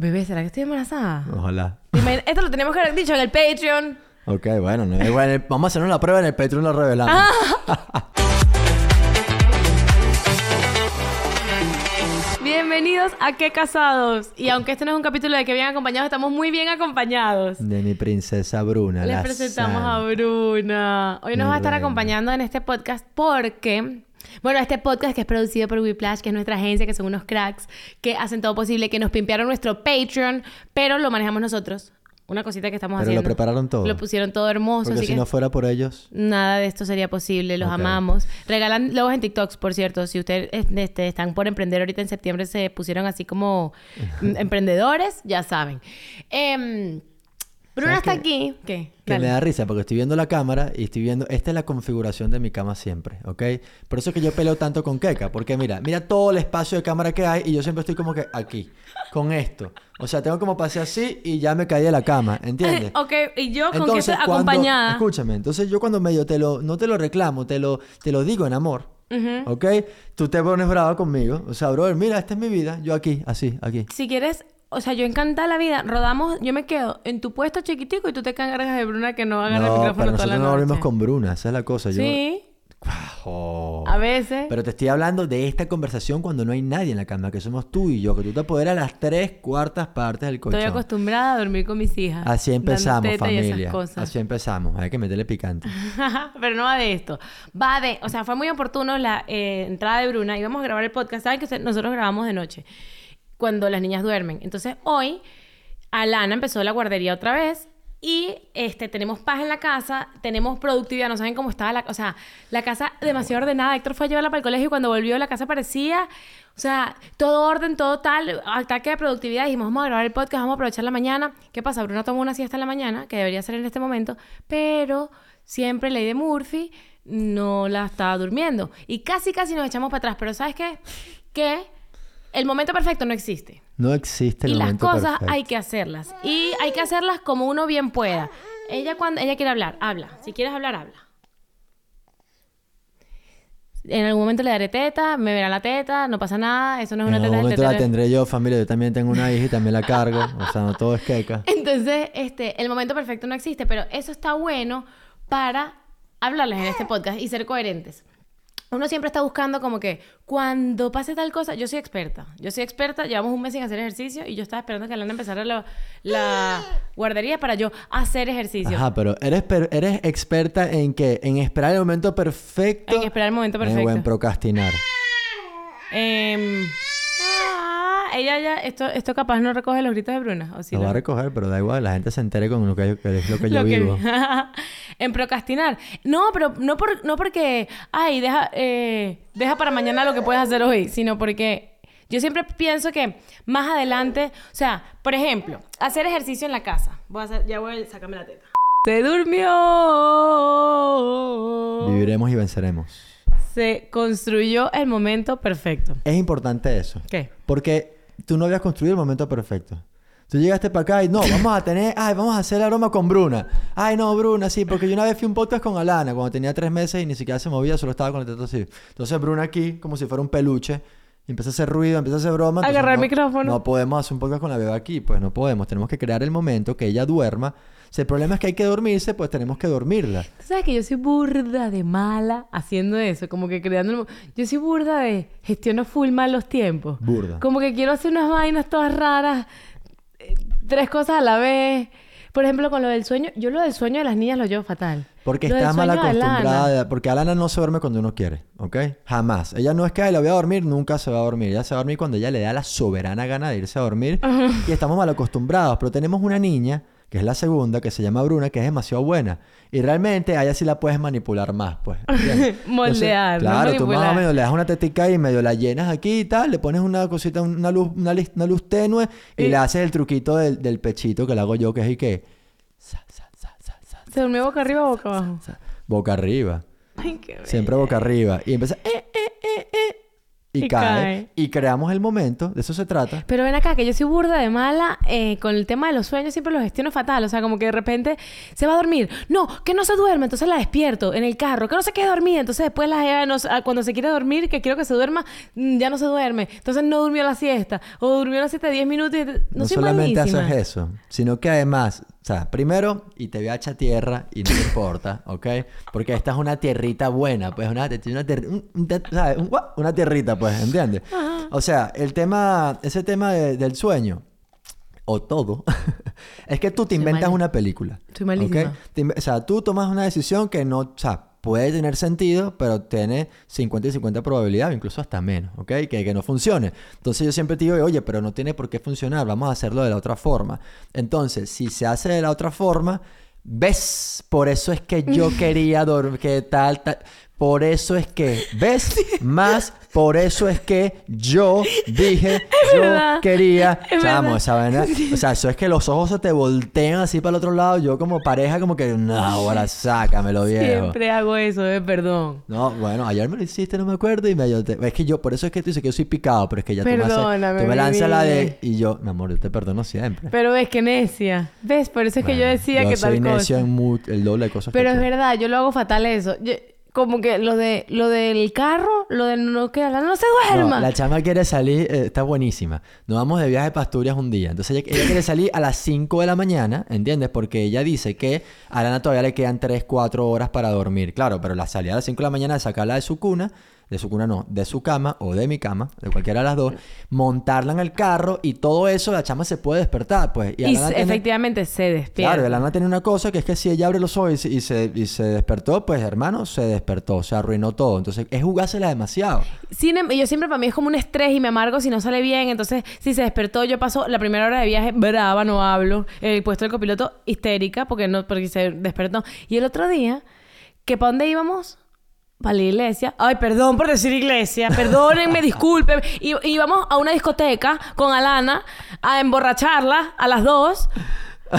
Bebé, ¿será que estoy embarazada? Ojalá. Dime, Esto lo teníamos que haber dicho en el Patreon. Ok, bueno, no, igual, vamos a hacernos la prueba en el Patreon lo revelamos. Ah. Bienvenidos a Qué Casados. Y aunque este no es un capítulo de que bien acompañados, estamos muy bien acompañados. De mi princesa Bruna. Les la presentamos a. Bruna. Hoy nos Mi va a estar reina. acompañando en este podcast porque... Bueno, este podcast que es producido por Whiplash, que es nuestra agencia, que son unos cracks, que hacen todo posible, que nos pimpearon nuestro Patreon, pero lo manejamos nosotros. Una cosita que estamos Pero lo prepararon todo. Lo pusieron todo hermoso, Porque así si que no fuera por ellos. nada de esto sería posible. Los amamos. Regalan logos en TikToks, por cierto. Si ustedes este, están por emprender ahorita en septiembre, se pusieron así como mm, emprendedores, ya saben. Em, Bruna ¿Sabes está aquí. ¿Qué? Que Dale. me da risa porque estoy viendo la cámara y estoy viendo, esta es la configuración de mi cama siempre, ¿ok? Por eso es que yo peleo tanto con Keka, porque mira, mira todo el espacio de cámara que hay y yo siempre estoy como que aquí, con esto. O sea, tengo como pasé así y ya me caí de la cama, ¿entiendes? ok, y yo con que Entonces, estoy cuando- acompañada. Escúchame, entonces yo cuando medio te lo, no te lo reclamo, te lo, te lo digo en amor, Ujú. ¿ok? Tú te pones brava conmigo, o sea, brother, mira, esta es mi vida, yo aquí, así, aquí. Si quieres, o sea, yo encantada la vida, rodamos, yo me quedo en tu puesto chiquitico y tú te encargas de Bruna que no agarra el No, micrófono pero toda la nosotros no dormimos noche. con Bruna, esa es la cosa. Yo... Sí, Oh. a veces. Pero te estoy hablando de esta conversación cuando no hay nadie en la cama, que somos tú y yo, que tú te apoderas las tres cuartas partes del colchón. Estoy acostumbrada a dormir con mis hijas. Así empezamos, familia. Así empezamos. Hay que meterle picante. Pero no va de esto. Va de... O sea, fue muy oportuno la eh, entrada de Bruna. Íbamos a grabar el podcast. Saben que nosotros grabamos de noche. Cuando las niñas duermen. Entonces, hoy, Alana empezó la guardería otra vez. Y este, tenemos paz en la casa, tenemos productividad, no saben cómo estaba la... O sea, la casa demasiado ordenada. Héctor fue a llevarla para el colegio y cuando volvió la casa parecía... O sea, todo orden, todo tal, ataque de productividad. Dijimos, vamos a grabar el podcast, vamos a aprovechar la mañana. ¿Qué pasa? Bruno tomó una siesta en la mañana, que debería ser en este momento, pero siempre ley de Murphy no la estaba durmiendo. Y casi, casi nos echamos para atrás. Pero ¿sabes qué? Que el momento perfecto no existe. No existe el y las momento cosas perfecto. hay que hacerlas. Y hay que hacerlas como uno bien pueda. Ella cuando ella quiere hablar, habla. Si quieres hablar, habla. En algún momento le daré teta, me verá la teta, no pasa nada, eso no es En una algún teta del momento la tendré yo, familia. Yo también tengo una hija y también la cargo. O sea, no todo es queca. Entonces, este, el momento perfecto no existe, pero eso está bueno para hablarles en este podcast y ser coherentes. Uno siempre está buscando como que cuando pase tal cosa, yo soy experta. Yo soy experta, llevamos un mes sin hacer ejercicio y yo estaba esperando que Alana empezara la, la guardería para yo hacer ejercicio. Ajá, pero eres, per- eres experta en qué? En esperar el momento perfecto. En esperar el momento En perfecto. buen procrastinar. Em, ah, ella ya, esto, esto capaz no recoge los gritos de Bruna. ¿o sí Lo va a recoger, pero da igual. La gente se entere con lo que, yo- que es lo que yo Lo que- vivo. en procrastinar. No, pero no, por, no porque, ay, deja, eh, deja para mañana lo que puedes hacer hoy, sino porque yo siempre pienso que más adelante, o sea, por ejemplo, hacer ejercicio en la casa. Voy a hacer, ya voy a sacarme la teta. Se durmió. Viviremos y venceremos. Se construyó el momento perfecto. Es importante eso. ¿Qué? Porque tú no habías construido el momento perfecto. Tú llegaste para acá y no, vamos a tener, ay, vamos a hacer aroma con Bruna. Ay, no, Bruna, sí, porque yo una vez fui a un podcast con Alana cuando tenía tres meses y ni siquiera se movía, solo estaba con el teto así. Entonces Bruna aquí, como si fuera un peluche, empieza a hacer ruido, empieza a hacer broma. Agarrar el no- micrófono. No podemos hacer un podcast con la bebé aquí, pues no podemos. Tenemos que crear el momento que ella duerma. Si el problema es que hay que dormirse, pues tenemos que dormirla. Tú sabes que yo soy burda de mala haciendo eso, como que creando... Yo soy burda de gestiono full mal los tiempos. Burda. Como que quiero hacer unas vainas todas raras, eh, tres cosas a la vez. Por ejemplo, con lo del sueño, yo lo del sueño de las niñas lo llevo fatal. Porque Lo está mal Alana. acostumbrada. porque Alana no se duerme cuando uno quiere, ¿ok? Jamás. Ella no es que "Ay, la voy a dormir, nunca se va a dormir. Ella se va a dormir cuando ella le da la soberana gana de irse a dormir. Y estamos mal acostumbrados. Pero tenemos una niña, que es la segunda, que se llama Bruna, que es demasiado buena. Y realmente a ella sí la puedes manipular más, pues. Moldear, no Claro, tú más o menos le das una tetica y medio la llenas aquí y tal, le pones una cosita, una luz, una, una luz tenue y Y- le haces el truquito del, del pechito que le hago yo, que es y que... sa, sa, sa, sa, sa, ¿Se durmió boca arriba o boca abajo? boca arriba. Ay, qué. Siempre boca arriba. Y empieza... "Eh, eh, eh, eh". Y, Y cae, cae. y creamos el momento, de eso se trata. Pero ven acá, que yo soy burda de mala eh, con el tema de los sueños, siempre los gestiono fatal. O sea, como que de repente se va a dormir. No, que no se duerme, entonces la despierto en el carro. Que no se quede dormida. Entonces después la jeva, no se- ah, cuando se quiere dormir, que quiero que se duerma, mm, ya no se duerme. Entonces no durmió la siesta. O durmió la siesta de 10 minutos y... No, No, solamente malísima. haces eso, sino que además, o sea, primero, y te voy a echar tierra y no te importa, ¿ok? Porque esta es una tierrita buena, pues, una, una, ter- un- un te- ¿sabes? Un gua- una tierrita, pues, ¿entiendes? O sea, el tema, ese tema de- del sueño, o todo, es que tú te inventas una película. Soy malísima. o sea, tú tomas una decisión que no, o sea, puede tener sentido, pero tiene 50 y 50 probabilidad, incluso hasta menos, ¿ok? Que, que no funcione. Entonces yo siempre te digo, oye, pero no tiene por qué funcionar, vamos a hacerlo de la otra forma. Entonces, si se hace de la otra forma, ¿ves? Por eso es que yo quería dormir, que tal, tal. Por eso es que, ¿ves? Más, por eso es que yo dije, yo verdad. quería. Es Chamo, esa vaina. O sea, eso es que los ojos se te voltean así para el otro lado. Yo como pareja, como que, no, ahora sácamelo, viejo. Siempre hago eso, eh, perdón. No, bueno, ayer me lo hiciste, no me acuerdo, y me yo te- Es que yo, por eso es que tú dices que yo soy picado, pero es que ya tú me, haces- Perdóname, tú me mi lanzas la de... Y yo, mi amor, yo te perdono siempre. Pero ves que necia. ¿Ves? Por eso es que yo decía yo que soy tal necio cosa. en el doble de cosas que Pero es tú. verdad, yo lo hago fatal eso. Yo- como que lo de lo del carro, lo de no que no se duerma. No, la chama quiere salir, eh, está buenísima. Nos vamos de viaje para Asturias un día. Entonces ella, ella quiere salir a las 5 de la mañana, ¿entiendes? Porque ella dice que a Lana todavía le quedan 3, 4 horas para dormir. Claro, pero la salida a las 5 de la mañana es sacarla de su cuna, de su cuna no, de su cama o de mi cama, de cualquiera de las dos, montarla en el carro y todo eso, la chama se puede despertar, pues. y tiene- efectivamente se despierta. Claro, y Alana tiene una cosa que es que si ella abre los ojos y se, y se, y despertó, pues hermano, se despertó, se arruinó todo. Entonces es jugársela demasiado. Sin em- yo siempre para mí es como un estrés y me amargo si no sale bien. Entonces, si se despertó, yo paso la primera hora de viaje brava, no hablo. El puesto del copiloto histérica porque no porque se despertó. Y el otro día, que para dónde íbamos? Para la iglesia. Ay, perdón por decir iglesia. Perdónenme, disculpen. Y íbamos a una discoteca con Alana a emborracharla a las dos.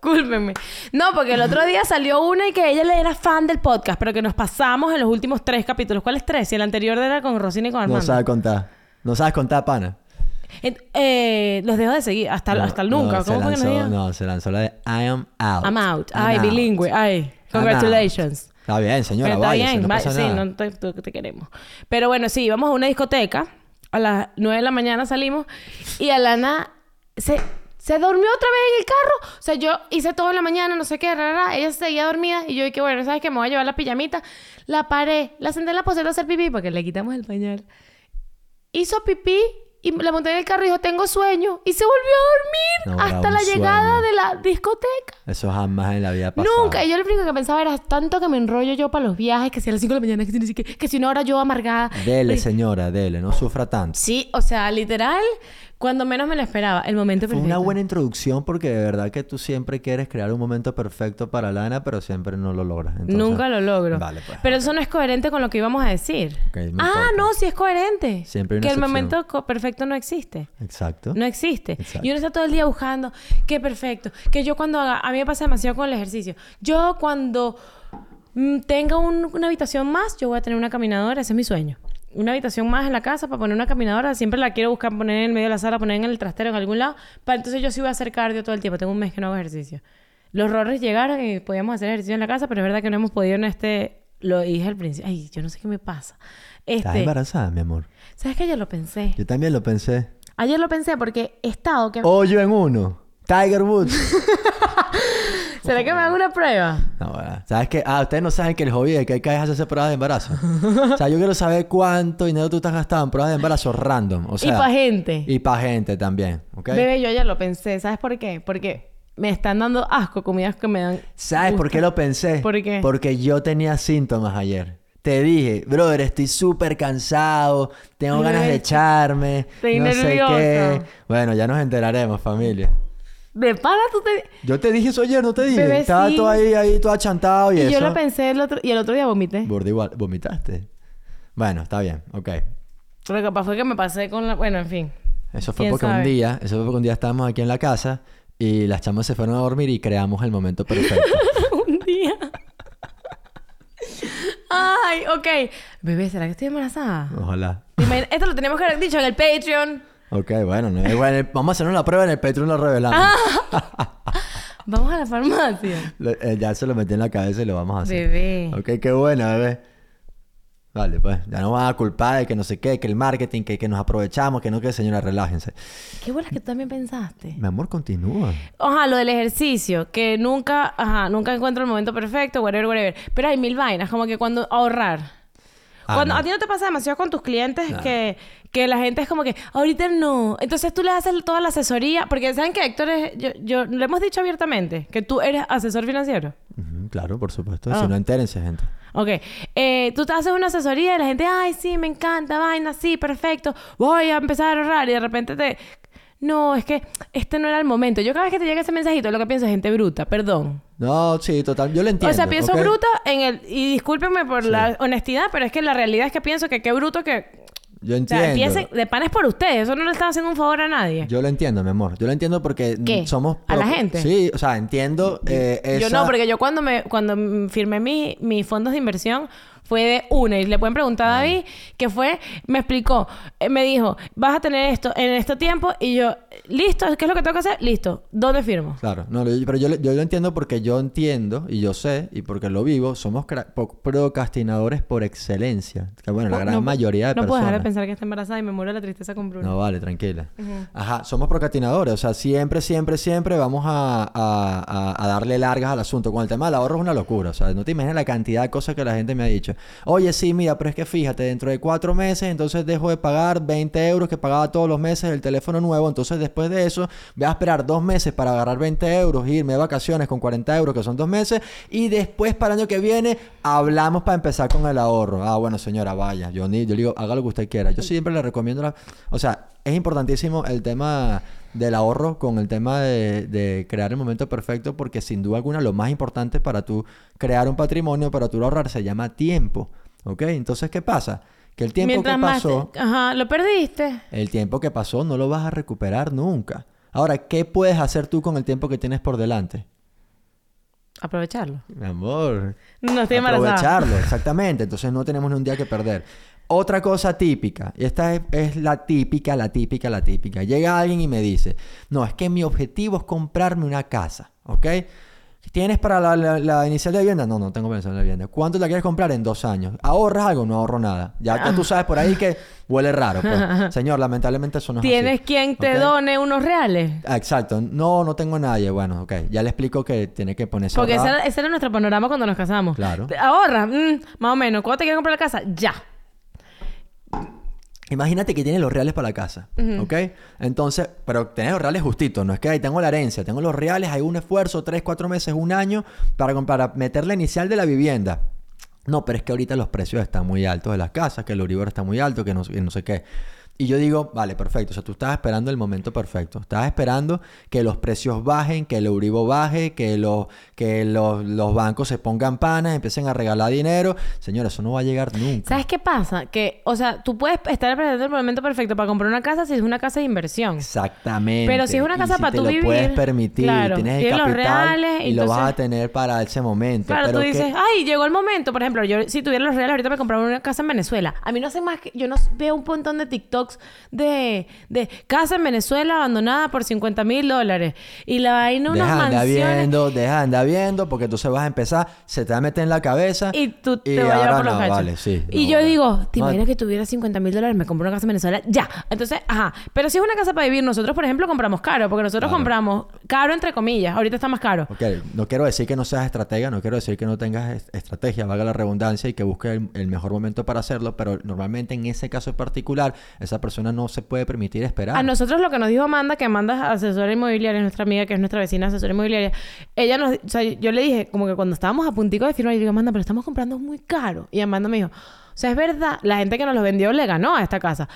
Discúlpenme. No, porque el otro día salió una y que ella le era fan del podcast, pero que nos pasamos en los últimos tres capítulos. ¿Cuáles tres? Si el anterior era con Rosina y con No Armando. sabe contar. No sabes contar, pana. En- eh, los dejo de seguir hasta, No, hasta el nunca. no, ¿Cómo se fue que nos lanzó, dijo? No, se lanzó la de I am out. I'm out. I'm Ay, out. bilingüe. Ay, I'm congratulations. Está bien, señora, Pero está bien, no va- pasa sí, nada. no te queremos. Pero bueno, sí, íbamos a una discoteca. A las 9 de la mañana salimos y Alana se, se durmió otra vez en el carro. O sea, yo hice todo en la mañana, no sé qué, rara, ella seguía dormida y yo dije, bueno, ¿sabes qué? Me voy a llevar la pijamita. La paré, la senté en la poseta a hacer pipí porque le quitamos el pañal. Hizo pipí y la monté en el carro y dijo, tengo sueño. Y se volvió a dormir No, hasta la llegada sueño. de la discoteca. Eso jamás en la vida pasó. Nunca. Y yo lo único que pensaba era tanto que me enrollo yo para los viajes, que si a las 5 de la mañana, que si, qué, que si una hora yo amargada. Dele, Ay, señora, dele, no sufra tanto. Sí, o sea, literal, cuando menos me lo esperaba, el momento Fue perfecto. una buena introducción porque de verdad que tú siempre quieres crear un momento perfecto para Lana, pero siempre no lo logras. Entonces- Nunca lo logro. Vale, pues. Pero eso no es coherente con lo que íbamos a decir. Ah, importa. no, sí es coherente. Siempre hay una Que el momento perfecto no existe. Exacto. No existe. Exacto. Y uno está todo el día buscando, qué perfecto. Que yo cuando haga, a mí me pasa demasiado con el ejercicio. Yo cuando mm, tenga un- una habitación más, yo voy a tener una caminadora, ese es mi sueño. Una habitación más en la casa para poner una caminadora. Siempre la quiero buscar poner en el medio de la sala, poner en el trastero en algún lado. Para entonces yo sí voy a hacer cardio todo el tiempo. Tengo un mes que no hago ejercicio. Los horrores llegaron y podíamos hacer ejercicio en la casa, pero es verdad que no hemos podido en este... Lo dije al principio. Ay, yo no sé qué me pasa. Estás Este, embarazada, mi amor. ¿Sabes qué? Yo lo pensé. Yo también lo pensé. Ayer lo pensé porque he estado... Que... Hoyo en uno. Tiger Woods. ¿Será que me hagan una prueba? No, bueno. ¿Sabes qué? Ah, ustedes no saben que el hobby de que hay que hacerse pruebas de embarazo. o sea, yo quiero saber cuánto dinero tú estás gastando en pruebas de embarazo random. O sea, y para gente. Y para gente también, ¿ok? Bebé, yo ya lo pensé. ¿Sabes por qué? Porque me están dando asco comidas que me dan... ¿Sabes por qué lo pensé? ¿Por qué? Porque yo tenía síntomas ayer. Te dije, brother, estoy súper cansado, tengo Ay, ganas de echarme, estoy no sé qué. Bueno, ya nos enteraremos, familia. De pana tú te... Yo te dije eso ayer, no te dije. Bebé, Estaba sí. todo ahí, ahí, todo achantado y, Y, eso. yo lo pensé el otro... Y el otro día vomité. Burda igual, vomitaste. Bueno, está bien, ok. Pero capaz fue que me pasé con la... Bueno, en fin. Eso fue ¿Quién porque un sabe? día, eso fue porque un día estábamos aquí en la casa y las chamas se fueron a dormir y creamos el momento perfecto. un día... Ay, ok. Bebé, ¿será que estoy embarazada? Ojalá. Esto lo teníamos que haber dicho en el Patreon. Ok, bueno, no, igual, vamos a hacernos la prueba en el Patreon lo revelamos. Vamos a la farmacia. Lo- eh, ya se lo metí en la cabeza y lo vamos a hacer. Bebé. Ok, qué buena, bebé. Vale, pues, ya no van a culpar de que no sé qué, que el marketing, que, que nos aprovechamos, que no, que señora, relájense. Qué bolas que tú también pensaste. Mi amor, continúa. Ajá, lo del ejercicio, que nunca, ajá, nunca encuentro el momento perfecto, whatever, whatever. Pero hay mil vainas, como que cuando ahorrar. Ah, cuando no. a ti no te pasa demasiado con tus clientes No. que, que la gente es como que ahorita no. Entonces tú le haces toda la asesoría, porque saben que Héctor es, yo, yo lo hemos dicho abiertamente, que tú eres asesor financiero. Claro, por supuesto. Ah. Si no, entérense, gente. Ok, eh, tú te haces una asesoría y la gente, ay, sí, me encanta, vaina, sí, perfecto, voy a empezar a ahorrar y de repente te... No, es que este no era el momento. Yo cada vez que te llega ese mensajito, lo que pienso es gente bruta, perdón. No, sí, total. Yo lo entiendo. o sea, pienso ¿ok? bruta en el... Y discúlpenme por la honestidad, pero es que la realidad es que pienso que qué bruto que... Yo O entiendo. sea, empiecen de panes por ustedes. Eso no le están haciendo un favor a nadie. Yo lo entiendo, mi amor. Yo lo entiendo porque ¿Qué? somos... ¿A la gente? Sí, o sea, entiendo eh, Yo no, porque yo cuando me cuando firmé mi- mis fondos de inversión fue de una y le pueden preguntar a David que fue me explicó eh, me dijo vas a tener esto en este tiempo y yo listo qué es lo que tengo que hacer listo dónde firmo Claro, no, pero yo, yo lo entiendo porque yo entiendo y yo sé y porque lo vivo, somos procrastinadores por excelencia. Que bueno, la No- gran no- mayoría de no puedo personas. dejar de pensar que está embarazada y me muero de la tristeza con Bruno No, vale, tranquila. Ajá, somos procrastinadores. O sea, siempre, siempre, siempre vamos a, a- a- a darle largas al asunto. Con el tema del ahorro es una locura. O sea, no te imaginas la cantidad de cosas que la gente me ha dicho. Oye, sí, mira, pero es que fíjate, dentro de cuatro meses, entonces dejo de pagar 20 euros que pagaba todos los meses el teléfono nuevo. Entonces, después de eso, voy a esperar dos meses para agarrar 20 euros, irme de vacaciones con 40 euros, que son dos meses. Y después, para el año que viene, hablamos para empezar con el ahorro. Ah, bueno, señora, vaya. Yo, ni, yo le digo, haga lo que usted quiera. Yo siempre le recomiendo la... O sea, es importantísimo el tema del ahorro con el tema de, de crear el momento perfecto porque sin duda alguna lo más importante para tú crear un patrimonio, para tú ahorrar, se llama tiempo. ¿Ok? Entonces, ¿qué pasa? Que el tiempo mientras que pasó... te- ajá lo perdiste El tiempo que pasó no lo vas a recuperar nunca. Ahora, ¿qué puedes hacer tú con el tiempo que tienes por delante? aprovecharlo Mi amor. no estoy embarazada Aprovecharlo, exactamente. Entonces no tenemos ni un día que perder. Otra cosa típica, y esta es, es la típica, la típica, la típica. Llega alguien y me dice, no, es que mi objetivo es comprarme una casa, ¿ok? ¿Tienes para la, la- la inicial de vivienda? No, no tengo pensión de vivienda. ¿Cuánto la quieres comprar? En dos años. ¿Ahorras algo? No ahorro nada. Ya, tú sabes por ahí que huele raro. pues. Señor, lamentablemente eso no es así. tienes quien te done unos reales Ah, Exacto. No, no tengo nadie. Bueno, ok. Ya le explico que tiene que ponerse porque ese era, ese era nuestro panorama cuando nos casamos Claro. Te- ahorra mm, más o menos ¿cuándo te quieres comprar la casa? ya Imagínate que tienes los reales para la casa, ¿ok? Entonces, pero tenés los reales justitos, no es que ahí tengo la herencia, tengo los reales, hay un esfuerzo, tres, cuatro meses, un año, para, para meter la inicial de la vivienda. No, pero es que ahorita los precios están muy altos de las casas, que el Euribor está muy alto, que no, que no sé qué. Y yo digo, vale, perfecto. O sea, tú estás esperando el momento perfecto. Estás esperando que los precios bajen, que el Euribor baje, que, los, que los, los bancos se pongan panas, empiecen a regalar dinero. Señora, eso no va a llegar nunca. ¿Sabes qué pasa? Que, o sea, tú puedes estar esperando el momento perfecto para comprar una casa si es una casa de inversión. Exactamente. Pero si es una Y casa si para tú lo vivir, puedes permitir, claro, tienes el tienes los capital reales, y lo vas a tener para ese momento. Claro, pero tú que- dices, ay, llegó el momento. Por ejemplo, yo si tuviera los reales ahorita me compraba una casa en Venezuela. A mí no hace más que... Yo no veo un montón de TikToks de, de casa en Venezuela abandonada por 50 mil dólares. Y la vaina unas Deja mansiones... viendo, deja de andar viendo, porque entonces vas a empezar, se te va a meter en la cabeza. Y tú te y vas a llevar por los no, cachos. vale, sí. y no, yo vale. digo, ¿te imaginas que tuviera 50 mil dólares? Me compro una casa en Venezuela. Ya. Entonces, ajá. Pero si es una casa para vivir, nosotros, por ejemplo, compramos caro. Porque nosotros Claro. compramos caro, entre comillas. Ahorita está más caro. Ok, no quiero decir que no seas estratega, no quiero decir que no tengas est- estrategia, valga la redundancia, y que busques el, el mejor momento para hacerlo, pero normalmente en ese caso particular, esa persona no se puede permitir esperar. A nosotros lo que nos dijo Amanda, que Amanda es asesora inmobiliaria, es nuestra amiga, que es nuestra vecina asesora inmobiliaria, ella nos, o sea, yo le dije, como que cuando estábamos a puntico de firmar, yo digo, Amanda, pero estamos comprando muy caro. Y Amanda me dijo, o sea, es verdad, la gente que nos lo vendió le ganó a esta casa.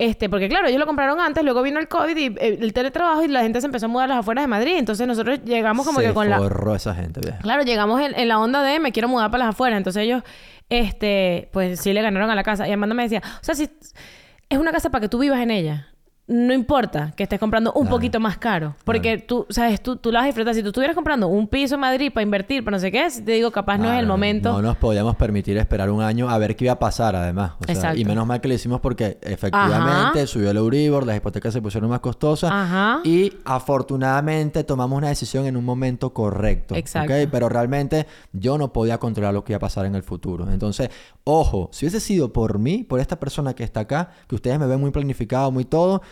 Este, porque claro, ellos lo compraron antes, luego vino el COVID y eh, el teletrabajo y la gente se empezó a mudar a las afueras de Madrid. Entonces nosotros llegamos como se que con la... esa gente, vieja. Claro, llegamos en, en la onda de me quiero mudar para las afueras. Entonces ellos, este, pues sí le ganaron a la casa. Y Amanda me decía, o sea, si es una casa para que tú vivas en ella. No importa que estés comprando un Claro. poquito más caro. Porque tú, sabes, tú, tú lo vas a disfrutar. Si tú estuvieras comprando un piso en Madrid para invertir, para no sé qué, te digo, capaz no es el momento. No nos podíamos permitir esperar un año a ver qué iba a pasar, además. O sea, y menos mal que lo hicimos porque efectivamente Ajá. subió el Euribor, las hipotecas se pusieron más costosas. Ajá. Y afortunadamente tomamos una decisión en un momento correcto. Exacto. Pero realmente yo no podía controlar lo que iba a pasar en el futuro. Entonces, ojo, si hubiese sido por mí, por esta persona que está acá, que ustedes me ven muy planificado, muy todo,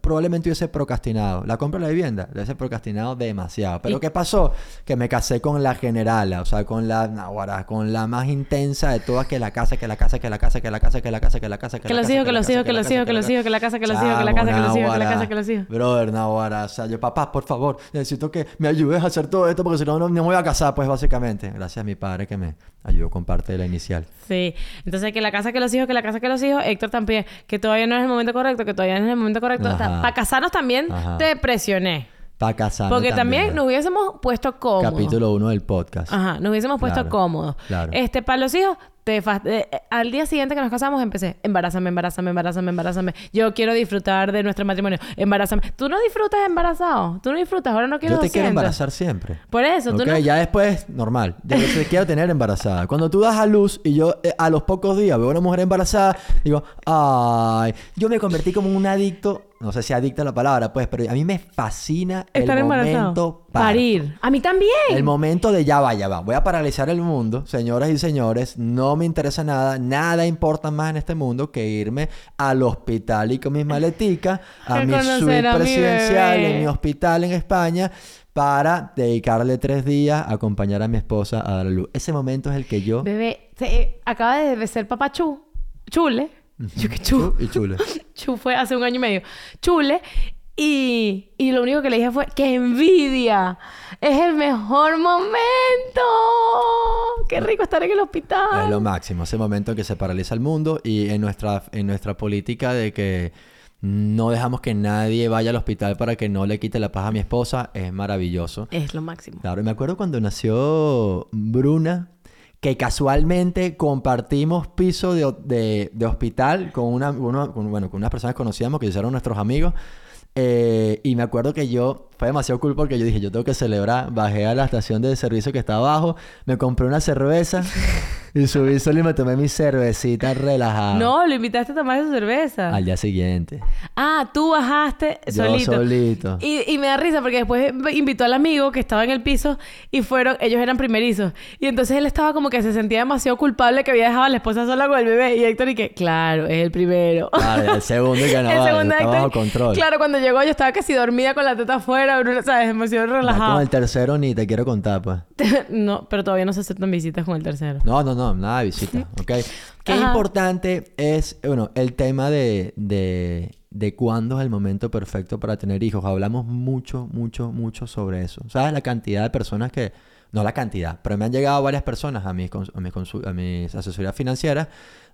probablemente hubiese procrastinado. La compra de la vivienda, la hubiese procrastinado demasiado. Pero Y- ¿qué pasó? Que me casé con la generala, o sea, con la, naguará, con la más intensa de todas, que la casa, que la casa, que la casa, que la casa, que la casa, que la casa, que Que la casa, hijos, que los hijos, que los hijos, que los hijos, que la casa, que los hijos, que la casa, que los hijos, que la casa, que los hijos. Brother, Nahuara, o sea, yo, papá, por favor, necesito que me ayudes a hacer todo esto porque si no, no, no me voy a casar, pues básicamente. Gracias a mi padre que me ayudó con parte de la inicial. Sí. Entonces, que la casa, que los hijos, que la casa, que los hijos. Héctor también, que todavía no es el momento correcto, que todavía no es el momento correcto. Ajá. Para casarnos también Ajá. te presioné. Para casarme Porque también, nos hubiésemos puesto cómodos. Capítulo 1 del podcast. Ajá, nos hubiésemos puesto Claro, cómodos. claro. Este, para los hijos, eh, eh, al día siguiente que nos casamos empecé, embarázame, embarázame, embarázame, embarázame. Yo quiero disfrutar de nuestro matrimonio, embarázame. Tú no disfrutas embarazado, tú no disfrutas, ahora no quiero Yo te quiero 200. embarazar siempre. Por eso, tú no... ya después, normal. Yo te quiero tener embarazada. Cuando tú das a luz y yo eh, a los pocos días veo a una mujer embarazada, digo, ay, yo me convertí como un adicto. No sé si adicto a la palabra, pues, pero a mí me fascina Estar el embarazado. momento parto. Parir. A mí también. El momento de ya va, ya va. Voy a paralizar el mundo, señoras y señores. No me interesa nada. Nada importa más en este mundo que irme al hospital y con mis maleticas a mi suite a presidencial en mi hospital en España para dedicarle tres días a acompañar a mi esposa a dar a luz. Ese momento es el que yo... Bebé, se- eh, acaba de ser papá Chu. Chule. Yo que Chu. y chule. Chu fue hace un año y medio. Chule. Y, y lo único que le dije fue, ¡qué envidia! Es el mejor momento. Qué rico estar en el hospital. Es lo máximo, ese momento en que se paraliza el mundo y en nuestra, en nuestra política de que no dejamos que nadie vaya al hospital para que no le quite la paz a mi esposa, es maravilloso. Es lo máximo. Claro, y me acuerdo cuando nació Bruna, que casualmente compartimos piso de, de- hospital con, una, uno- con- bueno, con unas personas que conocíamos, que eran nuestros amigos. Eh, y me acuerdo que yo, fue demasiado cool porque yo dije, yo tengo que celebrar. Bajé a la estación de servicio que está abajo, me compré una cerveza y subí solo y me tomé mi cervecita relajada. No, lo invitaste a tomar su cerveza. Al día siguiente. Ah, tú bajaste Yo solito. solito. Y, y me da risa porque después invitó al amigo que estaba en el piso y fueron, ellos eran primerizos. Y entonces él estaba como que se sentía demasiado culpable que había dejado a la esposa sola con el bebé. Y Héctor y que, claro, es el primero. Claro, el segundo y que no, el segundo está bajo control. Claro, cuando llegó yo estaba casi dormida con la teta afuera, Bruno, ¿sabes? Demasiado Ya relajado. con el tercero ni te quiero contar, pues. no, pero todavía no se aceptan visitas con el tercero. No, no, no, nada de visita, ¿ok? Qué Ajá. importante es, bueno, el tema de, de, de cuándo es el momento perfecto para tener hijos. Hablamos mucho, mucho, mucho sobre eso. ¿Sabes la cantidad de personas que, no la cantidad, pero me han llegado varias personas a mis, a mis, a mis asesorías financieras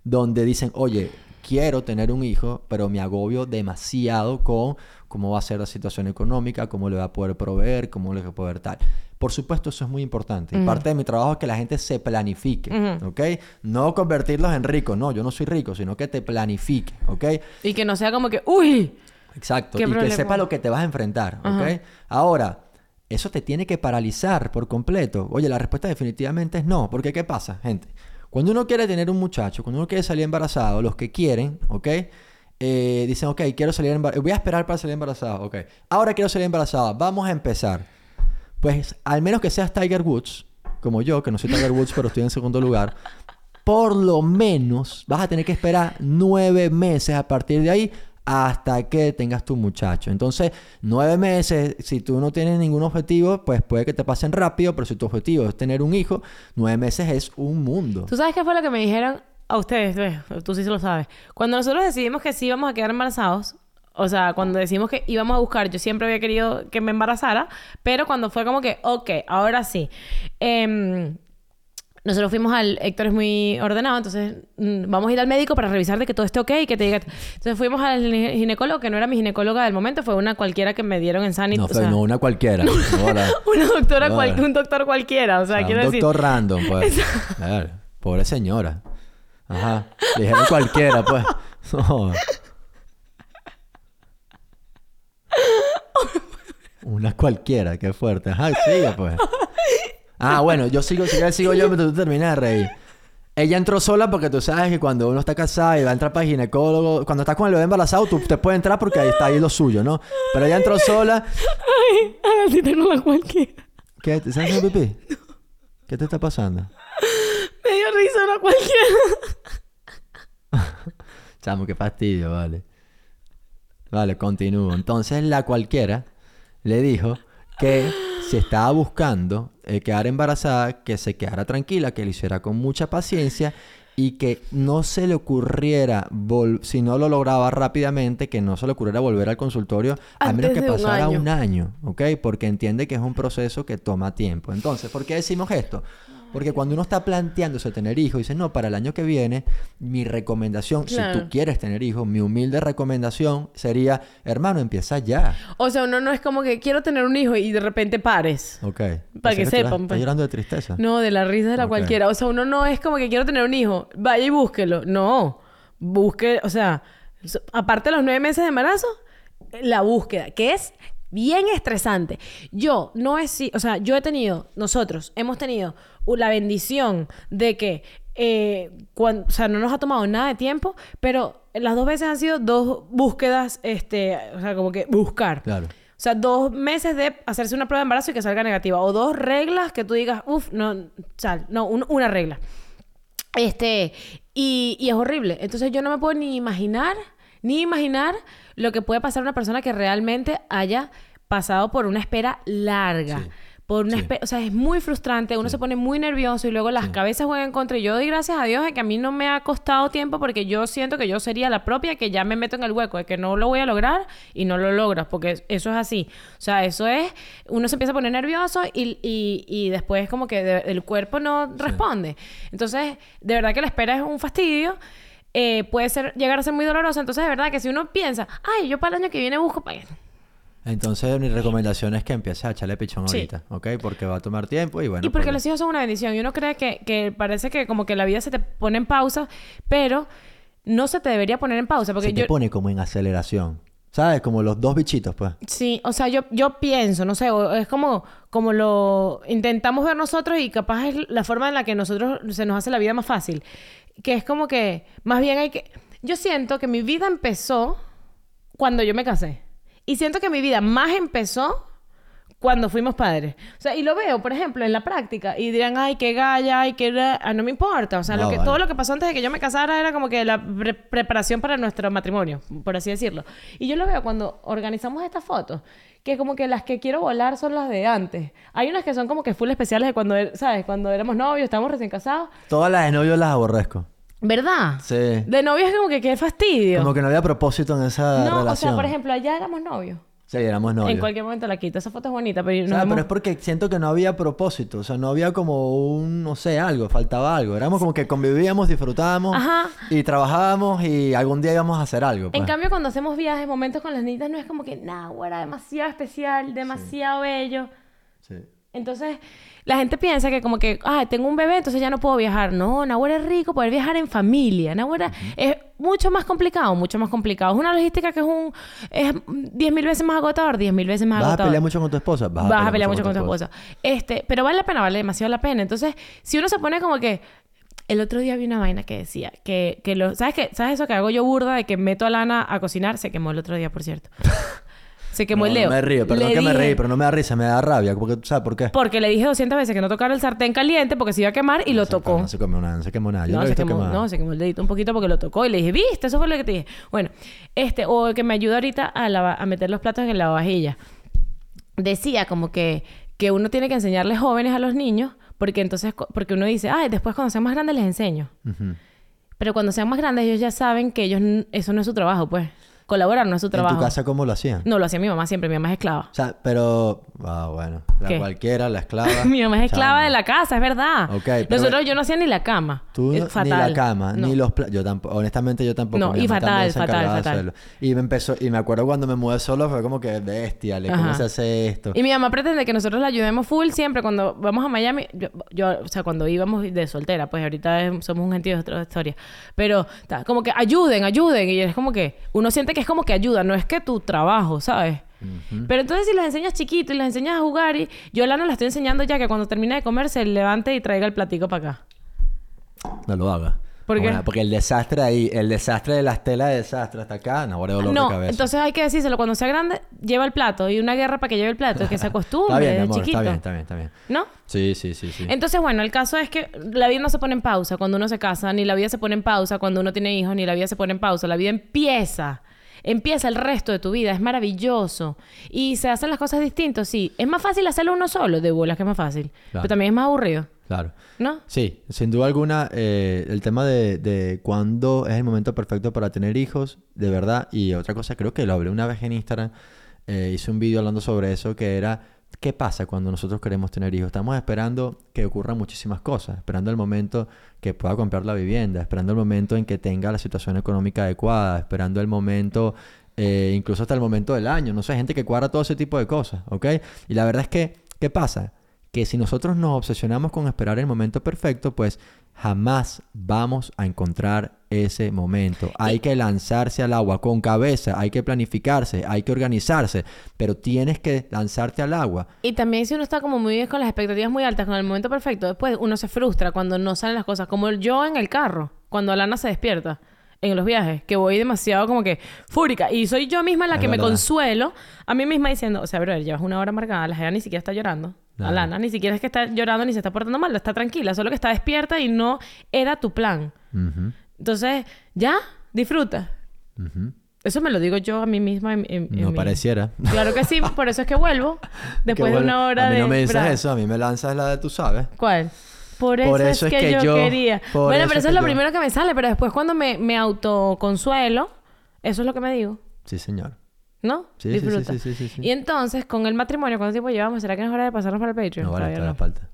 donde dicen, oye, quiero tener un hijo, pero me agobio demasiado con cómo va a ser la situación económica, cómo le va a poder proveer, cómo le va a poder tal. Por supuesto, eso es muy importante. Y parte de mi trabajo es que la gente se planifique. ¿ok? No convertirlos en ricos, no, yo no soy rico, sino que te planifique, ¿ok? Y que no sea como que, uy, Exacto. ¿Qué y problema? que sepa lo que te vas a enfrentar, ¿ok? Ahora, eso te tiene que paralizar por completo. Oye, la respuesta definitivamente es no. Porque ¿qué pasa, gente? Cuando uno quiere tener un muchacho, cuando uno quiere salir embarazado, los que quieren, ¿ok? Eh, dicen, ok, quiero salir embarazado. Voy a esperar para salir embarazado, ok. Ahora quiero salir embarazada. Vamos a empezar. Pues, al menos que seas Tiger Woods, como yo, que no soy Tiger Woods, pero estoy en segundo lugar, por lo menos vas a tener que esperar nueve meses a partir de ahí hasta que tengas tu muchacho. Entonces, nueve meses, si tú no tienes ningún objetivo, pues puede que te pasen rápido, pero si tu objetivo es tener un hijo, nueve meses es un mundo. ¿Tú sabes qué fue lo que me dijeron a ustedes? Tú sí se lo sabes. Cuando nosotros decidimos que sí íbamos a quedar embarazados, o sea, cuando decidimos que íbamos a buscar, yo siempre había querido que me embarazara, pero cuando fue como que, ok, ahora sí. Em, nosotros fuimos al... Héctor es muy ordenado, entonces mm, vamos a ir al médico para revisar de que todo esté ok y que te diga... Entonces fuimos al gine- ginecólogo, que no era mi ginecóloga del momento, fue una cualquiera que me dieron en Sanit. No, o sea, no una cualquiera. Una doctora, No, cual- un doctor cualquiera, o sea, o sea, quiero un decir... doctor random, pues. A ver, pobre señora. Ajá. Le dijeron cualquiera, pues. No. Una cualquiera, qué fuerte. Ajá, sigue pues. Ah, bueno, yo sigo, sigo, sigo yo, pero tú terminas de reír. Ella entró sola porque tú sabes que cuando uno está casado y va a entrar para el ginecólogo, cuando estás con el bebé embarazado, tú te puedes entrar porque ahí está ahí lo suyo, ¿no? Pero ella entró sola. Ay, a ver si tengo la cualquiera. ¿Qué? ¿Te sabes pipí? ¿Qué te está pasando? Me dio risa una cualquiera. Chamo, qué fastidio, vale. Vale, continúo. Entonces la cualquiera le dijo que si estaba buscando eh, quedar embarazada, que se quedara tranquila, que lo hiciera con mucha paciencia y que no se le ocurriera, si no lo lograba rápidamente, que no se le ocurriera volver al consultorio a menos Antes que de un pasara año. un año, ¿ok? Porque entiende que es un proceso que toma tiempo. Entonces, ¿por qué decimos esto? Porque cuando uno está planteándose tener hijos, dice, no, para el año que viene, mi recomendación, si tú quieres tener hijos, mi humilde recomendación sería, hermano, empieza ya. O sea, uno no es como que quiero tener un hijo y de repente pares. Ok. Para que sepan, Estás pues. llorando de tristeza. No, de la risa de la cualquiera. O sea, uno no es como que quiero tener un hijo. Vaya y búsquelo. No. Busque, o sea, aparte de los nueve meses de embarazo, la búsqueda, que es bien estresante. Yo no es, o sea, yo he tenido, nosotros hemos tenido la bendición de que, eh, cuan- o sea, no nos ha tomado nada de tiempo, pero las dos veces han sido dos búsquedas, este, o sea, como que buscar. Claro. O sea, dos meses de hacerse una prueba de embarazo y que salga negativa. O dos reglas que tú digas, uff, no, sal, no, un- una regla. Este, y, y es horrible. Entonces yo no me puedo ni imaginar, ni imaginar lo que puede pasar a una persona que realmente haya pasado por una espera larga. Sí. Por una Sí. o sea, es muy frustrante, uno se pone muy nervioso y luego las cabezas juegan contra. Y yo doy gracias a Dios de que a mí no me ha costado tiempo porque yo siento que yo sería la propia que ya me meto en el hueco de que no lo voy a lograr y no lo logras, porque eso es así. O sea, eso es, uno se empieza a poner nervioso y, y, y después como que de- el cuerpo no responde. Entonces, de verdad que la espera es un fastidio. eh, puede ser, llegar a ser muy dolorosa. Entonces, de verdad que si uno piensa, ay, yo para el año que viene busco para Entonces, mi recomendación es que empieces a echarle pichón Sí. ahorita, ¿ok? Porque va a tomar tiempo y bueno. y porque pues, los hijos son una bendición. Y uno cree que, que parece que como que la vida se te pone en pausa, pero no se te debería poner en pausa. Porque se te yo. pone como en aceleración. ¿Sabes? Como los dos bichitos, pues. Sí, o sea, yo, yo pienso, no sé, es como, como lo intentamos ver nosotros y capaz es la forma en la que nosotros se nos hace la vida más fácil. Que es como que, más bien hay que... Yo siento que mi vida empezó cuando yo me casé. Y siento que mi vida más empezó cuando fuimos padres. O sea, y lo veo, por ejemplo, en la práctica. Y dirán, ay, qué galla, ay, qué... ra-". Ah, no me importa. O sea, No, lo que, vale. todo lo que pasó antes de que yo me casara era como que la pre- preparación para nuestro matrimonio, por así decirlo. Y yo lo veo cuando organizamos estas fotos, que como que las que quiero volar son las de antes. Hay unas que son como que full especiales de cuando, er- ¿sabes? Cuando éramos novios, estábamos recién casados. Todas las de novio las aborrezco. ¿Verdad? Sí. De novios como que qué fastidio. Como que no había propósito en esa no, relación. o sea, por ejemplo, allá éramos novios. Sí, éramos novios. En cualquier momento la quito. Esa foto es bonita, pero O sea, pero es porque siento que no había propósito. O sea, no había como un, no sé, algo. Faltaba algo. Éramos como que convivíamos, disfrutábamos. Ajá. Y trabajábamos y algún día íbamos a hacer algo. pues. En cambio, cuando hacemos viajes, momentos con las niñas, no es como que, nada, era demasiado especial, demasiado bello. Sí. Entonces, la gente piensa que como que, ah, tengo un bebé, entonces ya no puedo viajar. No, Nahuara es rico poder viajar en familia. Nahuara es mucho más complicado, mucho más complicado. Es una logística que es un... es 10 mil veces más agotador, 10 mil veces más ¿Vas a agotador. pelear mucho con tu esposa? Vas, a pelear mucho con tu esposa. Este, pero vale la pena, vale demasiado la pena. Entonces, si uno se pone como que... El otro día vi una vaina que decía que, que lo... ¿Sabes qué? ¿Sabes eso que hago yo burda de que meto a Lana a cocinar? Se quemó el otro día, por cierto. Se quemó no, el Leo. No me río, perdón Le que me reí, pero no me da risa, me da rabia. Porque, ¿Sabes por qué? Porque le dije 200 veces que no tocara el sartén caliente porque se iba a quemar y lo tocó. No se quemó nada, no se quemó nada. Yo no, lo se quemó, quemado. no, se quemó el dedito un poquito porque lo tocó y le dije, ¿viste? Eso fue lo que te dije. Bueno, este, o que me ayuda ahorita a, lava- a meter los platos en la lavavajilla. Decía como que, que uno tiene que enseñarles jóvenes a los niños porque entonces, porque uno dice, ay, después cuando sean más grandes les enseño. Pero cuando sean más grandes ellos ya saben que ellos, eso no es su trabajo, pues. Colaborar no es su ¿En trabajo. tu casa cómo lo hacían? No, lo hacía mi mamá siempre, mi mamá es esclava. O sea, pero... Ah, bueno. La ¿Qué? cualquiera, la esclava. mi mamá es esclava de la casa, es verdad. Ok, pero- Nosotros, yo no hacía ni la cama. Tú Es no- fatal. ni la cama, No. ni los pla- Yo tampoco, honestamente yo tampoco. No, Mi y fatal, fatal, fatal. Y me empezó, y me acuerdo cuando me mudé solo fue como que bestia, le cómo se hace esto. Y mi mamá pretende que nosotros la ayudemos full siempre cuando vamos a Miami. Yo, yo, o sea, cuando íbamos de soltera, pues ahorita es- somos un gentío de otra historia. Pero, ta, como que ayuden, ayuden. Y es como que uno siente que es como que ayuda, no es que tu trabajo, ¿sabes? Pero entonces si los enseñas chiquitos y los enseñas a jugar y yo a Lana la estoy enseñando ya que cuando termine de comer se levante y traiga el platico para acá. No lo haga. ¿Por qué? Bueno, porque el desastre ahí, el desastre de las telas de desastre hasta acá, no, dolor no, de cabeza. entonces hay que decírselo cuando sea grande, lleva el plato y una guerra para que lleve el plato, que se acostumbre está bien, amor, chiquito. está bien, está bien, está bien. ¿No? Sí, sí, sí, sí. Entonces, bueno, el caso es que la vida no se pone en pausa cuando uno se casa, ni la vida se pone en pausa cuando uno tiene hijos, ni la vida se pone en pausa. La vida empieza. Empieza el resto de tu vida. Es maravilloso. Y se hacen las cosas distintas, sí. Es más fácil hacerlo uno solo, de bolas que es más fácil. Claro. Pero también es más aburrido, Claro. ¿no? Sí, sin duda alguna, eh, el tema de, de cuándo es el momento perfecto para tener hijos, de verdad. Y otra cosa, creo que lo hablé una vez en Instagram, eh, hice un vídeo hablando sobre eso, que era, ¿qué pasa cuando nosotros queremos tener hijos? Estamos esperando que ocurran muchísimas cosas, esperando el momento que pueda comprar la vivienda, esperando el momento en que tenga la situación económica adecuada, esperando el momento... eh, incluso hasta el momento del año, no sé, hay gente que cuadra todo ese tipo de cosas, ¿ok? Y la verdad es que, ¿qué pasa? Que si nosotros nos obsesionamos con esperar el momento perfecto, pues jamás vamos a encontrar ese momento. Hay que lanzarse al agua con cabeza, hay que planificarse, hay que organizarse, pero tienes que lanzarte al agua. Y también si uno está como muy con las expectativas muy altas, con el momento perfecto, después uno se frustra cuando no salen las cosas. Como yo en el carro, cuando Alana se despierta en los viajes, que voy demasiado como que fúrica. Y soy yo misma la Es que me consuelo a mí misma diciendo, o sea, bro, llevas una hora marcada, la gente ni siquiera está llorando. Alana ni siquiera es que está llorando ni se está portando mal, está tranquila, solo que está despierta y no era tu plan. Entonces, ya, disfruta. Eso me lo digo yo a mí misma en, en- en No pareciera. Claro que sí, por eso es que vuelvo. Después de una hora A mí de... no me dices eso, a mí me lanzas la de tú sabes. ¿Cuál? Por eso, Por es, eso es que, que yo, yo- quería. por Bueno, eso pero eso es lo yo- primero que me sale, pero después cuando me, me autoconsuelo, eso es lo que me digo, Sí, señor. ¿No? Sí, sí, sí, Disfruta. sí, sí. Y entonces, con el matrimonio, ¿cuánto tiempo llevamos? ¿Será que no es hora de pasarnos para el Patreon? No vale, Todavía todavía no. falta.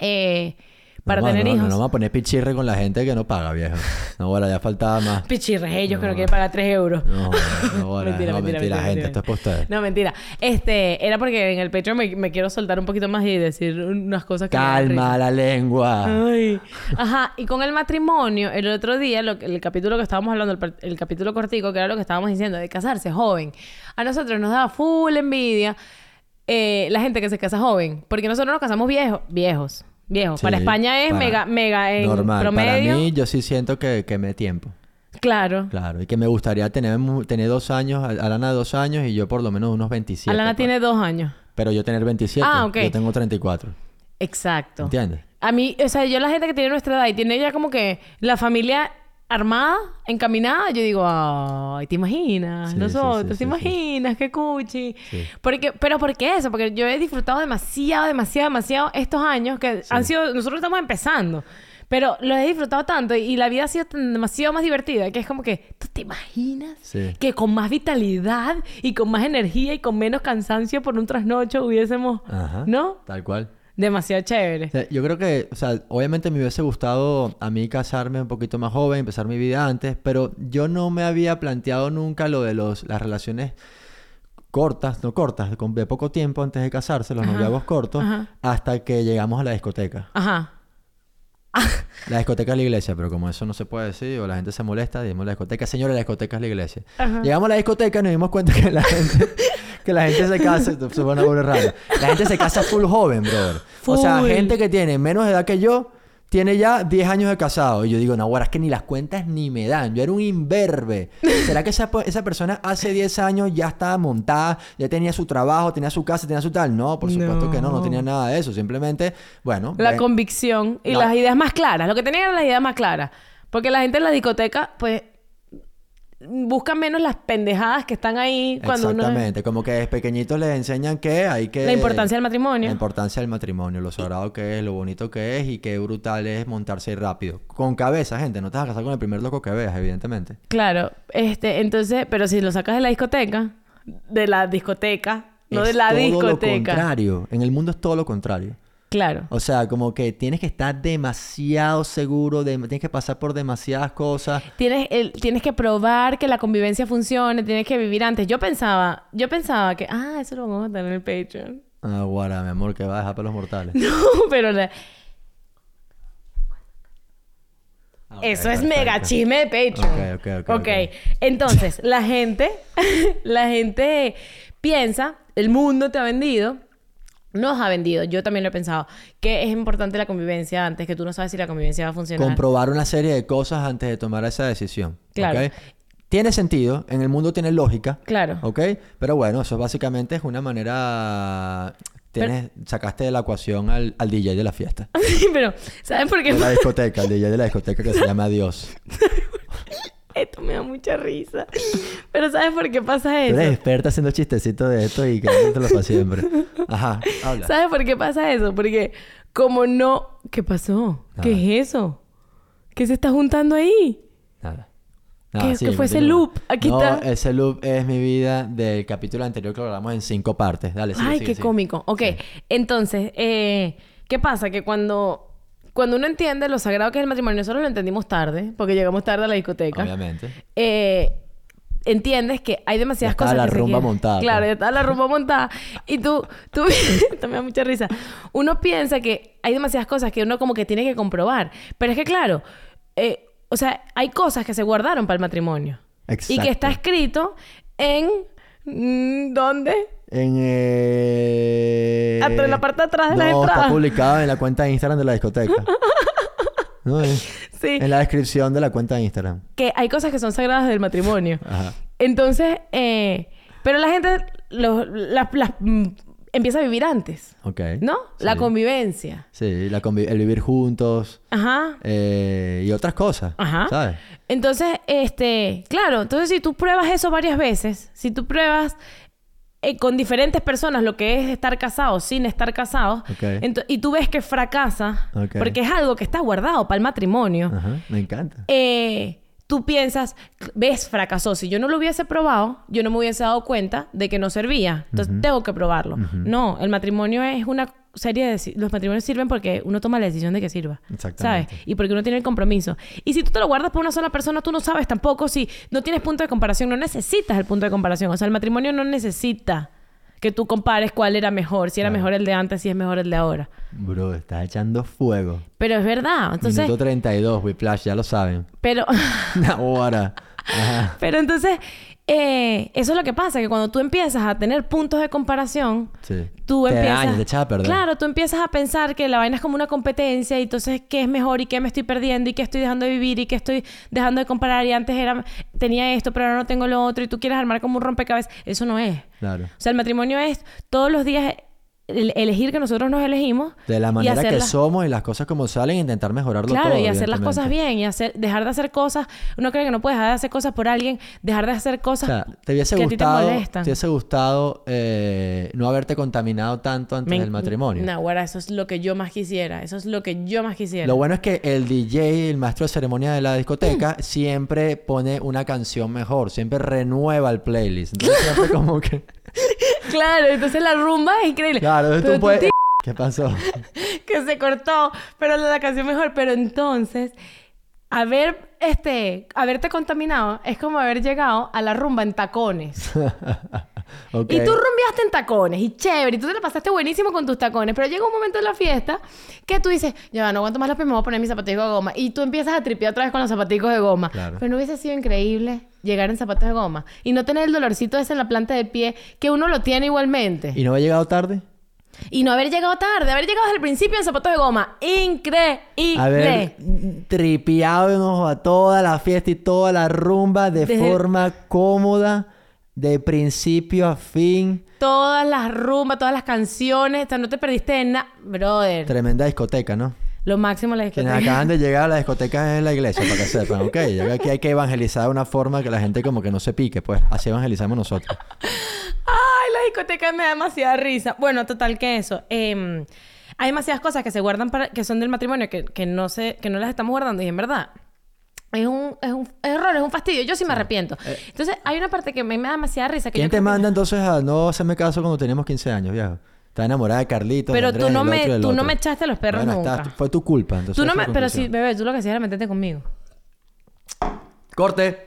Eh, para no, tener no, hijos. No, no vamos a poner pichirre con la gente que no paga, viejo. No, bueno, ya faltaba más. Pichirres, ellos que no No. quieren pagar 3 euros. No, no, Mentira, no, mentira, mentira, gente, mentira. esto es para ustedes. No, mentira. Este, era porque en el Patreon me, me quiero soltar un poquito más y decir unas cosas que Calma la lengua. Ay. Ajá, y con el matrimonio, el otro día, lo que- el capítulo que estábamos hablando, el, el capítulo cortico, que era lo que estábamos diciendo, de casarse joven, a nosotros nos daba full envidia eh, la gente que se casa joven, porque nosotros nos casamos viejos, viejos, viejos. Sí, para España es para- mega, mega en Normal. promedio. Para mí, yo sí siento que, que me dé tiempo. Claro. Claro. Y que me gustaría tener, tener dos años, Alana dos años y yo por lo menos unos 27. Alana pues. tiene dos años. Pero yo tener 27. Ah, ok. Yo tengo 34. Exacto. ¿Entiendes? A mí, o sea, yo la gente que tiene nuestra edad y tiene ya como que la familia armada, encaminada, yo digo, ay, ¿te imaginas? Sí, Nosotros, sí, ¿te sí, imaginas? Qué cuchi. Sí. Porque, pero ¿por qué eso? Porque yo he disfrutado demasiado, demasiado, demasiado estos años que han sido, nosotros estamos empezando. Pero lo he disfrutado tanto y la vida ha sido tan- demasiado más divertida que es como que, ¿tú te imaginas? Sí. Que con más vitalidad y con más energía y con menos cansancio por un trasnocho hubiésemos, Ajá. ¿no? Tal cual. Demasiado chévere. O sea, yo creo que, o sea, obviamente me hubiese gustado a mí casarme un poquito más joven, empezar mi vida antes, pero yo no me había planteado nunca lo de los, las relaciones cortas, no cortas, con- de poco tiempo antes de casarse, los noviazgos cortos, ajá. hasta que llegamos a la discoteca. Ajá. La discoteca es la iglesia, pero como eso no se puede decir, o la gente se molesta, digamos la discoteca. Señores, la discoteca es la iglesia. Ajá. Llegamos a la discoteca y nos dimos cuenta que la gente, que la gente se casa, se pone burro raro. La gente se casa full joven, brother. O sea, gente que tiene menos edad que yo, tiene ya 10 años de casado. Y yo digo, no, ahora es que ni las cuentas ni me dan. Yo era un imberbe. ¿Será que esa, esa persona hace 10 años ya estaba montada, ya tenía su trabajo, tenía su casa, tenía su tal? No, por supuesto que no, no No. tenía nada de eso. Simplemente, bueno. La ven- convicción y No. las ideas más claras. Lo que tenían eran las ideas más claras. Porque la gente en la discoteca, pues, busca menos las pendejadas que están ahí cuando uno... Exactamente, como que desde pequeñitos les enseñan que hay que... La importancia del matrimonio. La importancia del matrimonio, lo sagrado que es, lo bonito que es y qué brutal es montarse rápido. Con cabeza, gente, no te vas a casar con el primer loco que veas, evidentemente. Claro. Este, entonces... Pero si lo sacas de la discoteca... De la discoteca... No de Es la todo lo discoteca. contrario. En el mundo es todo lo contrario. Claro. O sea, como que tienes que estar demasiado seguro, de, tienes que pasar por demasiadas cosas. Tienes, el- tienes que probar que la convivencia funcione. Tienes que vivir antes. Yo pensaba... Yo pensaba que... Ah, eso lo vamos a tener en el Patreon. Ah, guara, mi amor, que va a dejar para los mortales. No, pero... la- Ah, Eso es mega chisme de Patreon. Ok, ok, ok, ok. Entonces, la gente, la gente piensa, el mundo te ha vendido, nos ha vendido, yo también lo he pensado, que es importante la convivencia antes, que tú no sabes si la convivencia va a funcionar. Comprobar una serie de cosas antes de tomar esa decisión. Claro. ¿ok? Tiene sentido, en el mundo tiene lógica. Claro. ¿Ok? Pero bueno, eso básicamente es una manera... Tienes, sacaste de la ecuación al, al DJ de la fiesta. Pero, ¿sabes por qué? De la discoteca, el DJ de la discoteca que se llama Dios. Esto me da mucha risa. Pero ¿sabes por qué pasa Tú eso? eres experta haciendo chistecitos de esto y quedándote para siempre. Ajá, habla. ¿Sabes por qué pasa eso? Porque como no... ¿Qué pasó? ¿Qué Nada. es eso? ¿Qué se está juntando ahí? Nada. ¿Qué- qué fue ese loop? Aquí no, está. ese loop es mi vida del capítulo anterior que lo hablamos en cinco partes. Dale, sigue, Ay, sigue, qué sigue. cómico. Ok, entonces, eh, ¿qué pasa? Que cuando, cuando uno entiende lo sagrado que es el matrimonio, nosotros lo entendimos tarde, porque llegamos tarde a la discoteca. Obviamente. eh, entiendes que hay demasiadas Ya cosas la que se rumba montada, Claro, pues. ya está la rumba montada. Y tú, tú, esto me da mucha risa. Uno piensa que hay demasiadas cosas que uno como que tiene que comprobar. Pero es que claro, eh, o sea, hay cosas que se guardaron para el matrimonio. Y que Exacto. está escrito en... mm, ¿Dónde? En. Eh... Atrás, en la parte de atrás de la no, entrada. está publicado en la cuenta de Instagram de la discoteca. no, es- Sí. En la descripción de la cuenta de Instagram. Que hay cosas que son sagradas del matrimonio. Ajá. Entonces, eh, pero la gente lo- las- las, mm, empieza a vivir antes, Ok. ¿no? La convivencia. Sí, la convi- el vivir juntos Ajá. eh, y otras cosas. Ajá. ¿Sabes? Entonces, este, claro, entonces si tú pruebas eso varias veces, si tú pruebas eh, con diferentes personas lo que es estar casado sin estar casado, Ok. ento- y tú ves que fracasa, porque es algo que está guardado para el matrimonio, Ajá. Me encanta. eh, tú piensas, ves, fracasó. Si yo no lo hubiese probado, yo no me hubiese dado cuenta de que no servía. Entonces tengo que probarlo. No, el matrimonio es una serie de... Los matrimonios sirven porque uno toma la decisión de que sirva. Exactamente. ¿Sabes? Y porque uno tiene el compromiso. Y si tú te lo guardas por una sola persona, tú no sabes tampoco si no tienes punto de comparación. No necesitas el punto de comparación. O sea, el matrimonio no necesita que tú compares cuál era mejor. Si era mejor el de antes, si es mejor el de ahora. Bro, estás echando fuego. Pero es verdad. Entonces... Minuto 32, Whiplash, ya lo saben. Pero... Ahora. Ajá. Pero entonces, eh, eso es lo que pasa, que cuando tú empiezas a tener puntos de comparación, Sí. tú te empiezas... dañas, te echas a perder. Claro, tú empiezas a pensar que la vaina es como una competencia y entonces qué es mejor y qué me estoy perdiendo y qué estoy dejando de vivir y qué estoy dejando de comparar y antes era tenía esto pero ahora no tengo lo otro y tú quieres armar como un rompecabezas. Eso no es. Claro. O sea, el matrimonio es todos los días elegir que nosotros nos elegimos De la manera que somos y las cosas como salen, intentar mejorarlo Claro, todo. y hacer las cosas bien y hacer, dejar de hacer cosas. Uno cree que no puede dejar de hacer cosas por alguien, dejar de hacer O cosas sea, te hubiese que a ti te gustado, molestan. te hubiese gustado eh, no haberte contaminado tanto antes Me- del matrimonio. No, güera, eso es lo que yo más quisiera. Eso es lo que yo más quisiera. Lo bueno es que el DJ, el maestro de ceremonia de la discoteca, siempre pone una canción mejor, siempre renueva el playlist. Entonces siempre como que... Claro, entonces la rumba es increíble. Claro, entonces Pero tú puedes... ¿Qué pasó? que se cortó, pero la, la canción mejor. Pero entonces, haber, este, haberte contaminado es como haber llegado a la rumba en tacones. Ok. Y tú rumbeaste en tacones y chévere, y tú te la pasaste buenísimo con tus tacones, pero llega un momento en la fiesta que tú dices, ya no aguanto más los pies, me voy a poner mis zapaticos de goma. Y tú empiezas a tripear otra vez con los zapaticos de goma. Claro. Pero no hubiese sido increíble llegar en zapatos de goma y no tener el dolorcito ese en la planta de pie que uno lo tiene igualmente. ¿Y no había llegado tarde? Y no haber llegado tarde, haber llegado desde el principio en zapatos de goma. Increíble. Haber tripeado a toda la fiesta y toda la rumba de Desde- forma cómoda, de principio a fin. Todas las rumbas, todas las canciones, o sea, no te perdiste de nada. Brother, Tremenda discoteca, ¿no? lo máximo la Quienes discoteca. acaban de llegar a la discoteca en la iglesia, para que sepan, ¿ok? Ya aquí hay que evangelizar de una forma que la gente como que no se pique, pues así evangelizamos nosotros. Ay, la discoteca me da demasiada risa. Bueno, total que eso. Em, hay demasiadas cosas que se guardan para, que son del matrimonio que, que no sé, que no las estamos guardando. Y en verdad, es un, es un error, es un fastidio. Yo sí me arrepiento. Entonces, hay una parte que me, me da demasiada risa. Que ¿Quién yo te que- manda entonces a no hacerme caso cuando teníamos 15 años, viejo? Estaba enamorada de Carlitos. de Pero Andrés, tú no me, tú no me echaste a los perros Bueno, nunca. está- fue tu culpa, entonces. Tú no me, pero sí, bebé, tú lo que hacías era meterte conmigo. ¡Corte!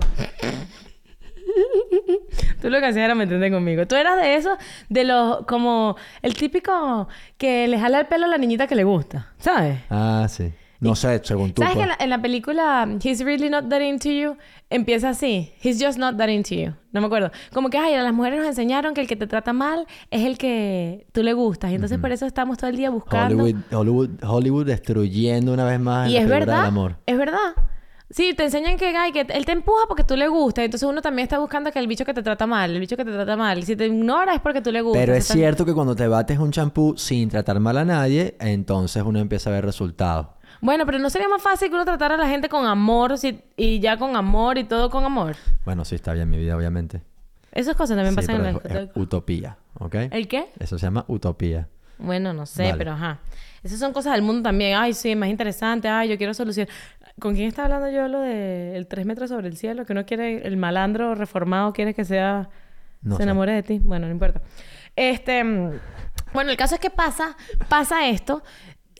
Tú lo que hacías era meterte conmigo. Tú eras de esos, de los, como, el típico que le jala el pelo a la niñita que le gusta, ¿sabes? Ah, sí. No sé, según tú. ¿Sabes que pues. en la, en la película He's Really Not That Into You empieza así? He's Just Not That Into You. No me acuerdo. Como que, ay, a las mujeres nos enseñaron que el que te trata mal es el que tú le gustas. Y entonces por eso estamos todo el día buscando. Hollywood, Hollywood, Hollywood destruyendo una vez más y la es verdad. del amor. Es verdad. Sí, te enseñan que, ay, que él te empuja porque tú le gustas. Entonces uno también está buscando que el bicho que te trata mal, el bicho que te trata mal. Y si te ignora es porque tú le gustas. Pero es cierto que cuando te bates un champú sin tratar mal a nadie, entonces uno empieza a ver resultados. Bueno, pero ¿no sería más fácil que uno tratara a la gente con amor si- y ya con amor y todo con amor? Bueno, sí, está bien mi vida, obviamente. Esas cosas también Sí, pasan en la... es, utopía, ¿ok? ¿El qué? Eso se llama utopía. Bueno, no sé, Vale. pero ajá. Esas son cosas del mundo también. Ay, sí, más interesante. Ay, yo quiero solucionar. ¿Con quién está hablando yo lo de el tres metros sobre el cielo? Que uno quiere, el malandro reformado quiere que sea, No se sé. enamore de ti. Bueno, no importa. Este, mm, bueno, el caso es que pasa, pasa esto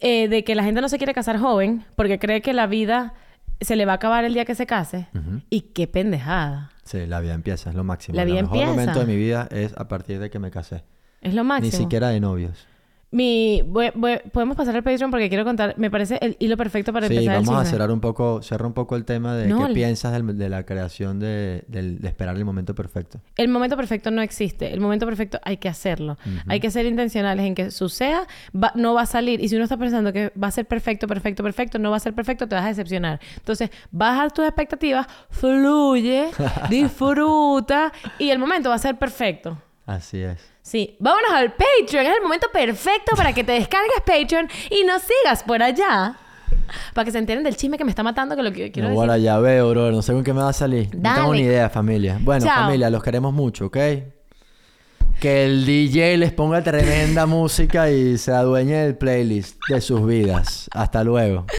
eh, de que la gente no se quiere casar joven porque cree que la vida se le va a acabar el día que se case. Y qué pendejada. Sí, la vida empieza, es lo máximo. La vida el mejor empieza. momento de mi vida es a partir de que me casé. Es lo máximo. Ni siquiera de novios. Mi, voy- voy- podemos pasar al Patreon porque quiero contar, me parece el hilo perfecto para Sí, empezar el vamos a cerrar un poco, cerrar un poco el tema de No, qué el- piensas del- de la creación de, de esperar el momento perfecto. El momento perfecto no existe. El momento perfecto hay que hacerlo. Hay que ser intencionales en que suceda, va- no va a salir. Y si uno está pensando que va a ser perfecto, perfecto, perfecto, no va a ser perfecto, te vas a decepcionar. Entonces, baja tus expectativas, fluye, disfruta y el momento va a ser perfecto. Así es. Sí, vámonos al Patreon. Es el momento perfecto para que te descargues Patreon y nos sigas por allá. Para que se enteren del chisme que me está matando, que lo que quiero No, decir. ahora ya veo, bro. No sé con qué me va a salir. No tengo Dale. ni idea, familia. Bueno, Chao. familia, los queremos mucho, ¿ok? Que el DJ les ponga tremenda música y se adueñe del playlist de sus vidas. Hasta luego.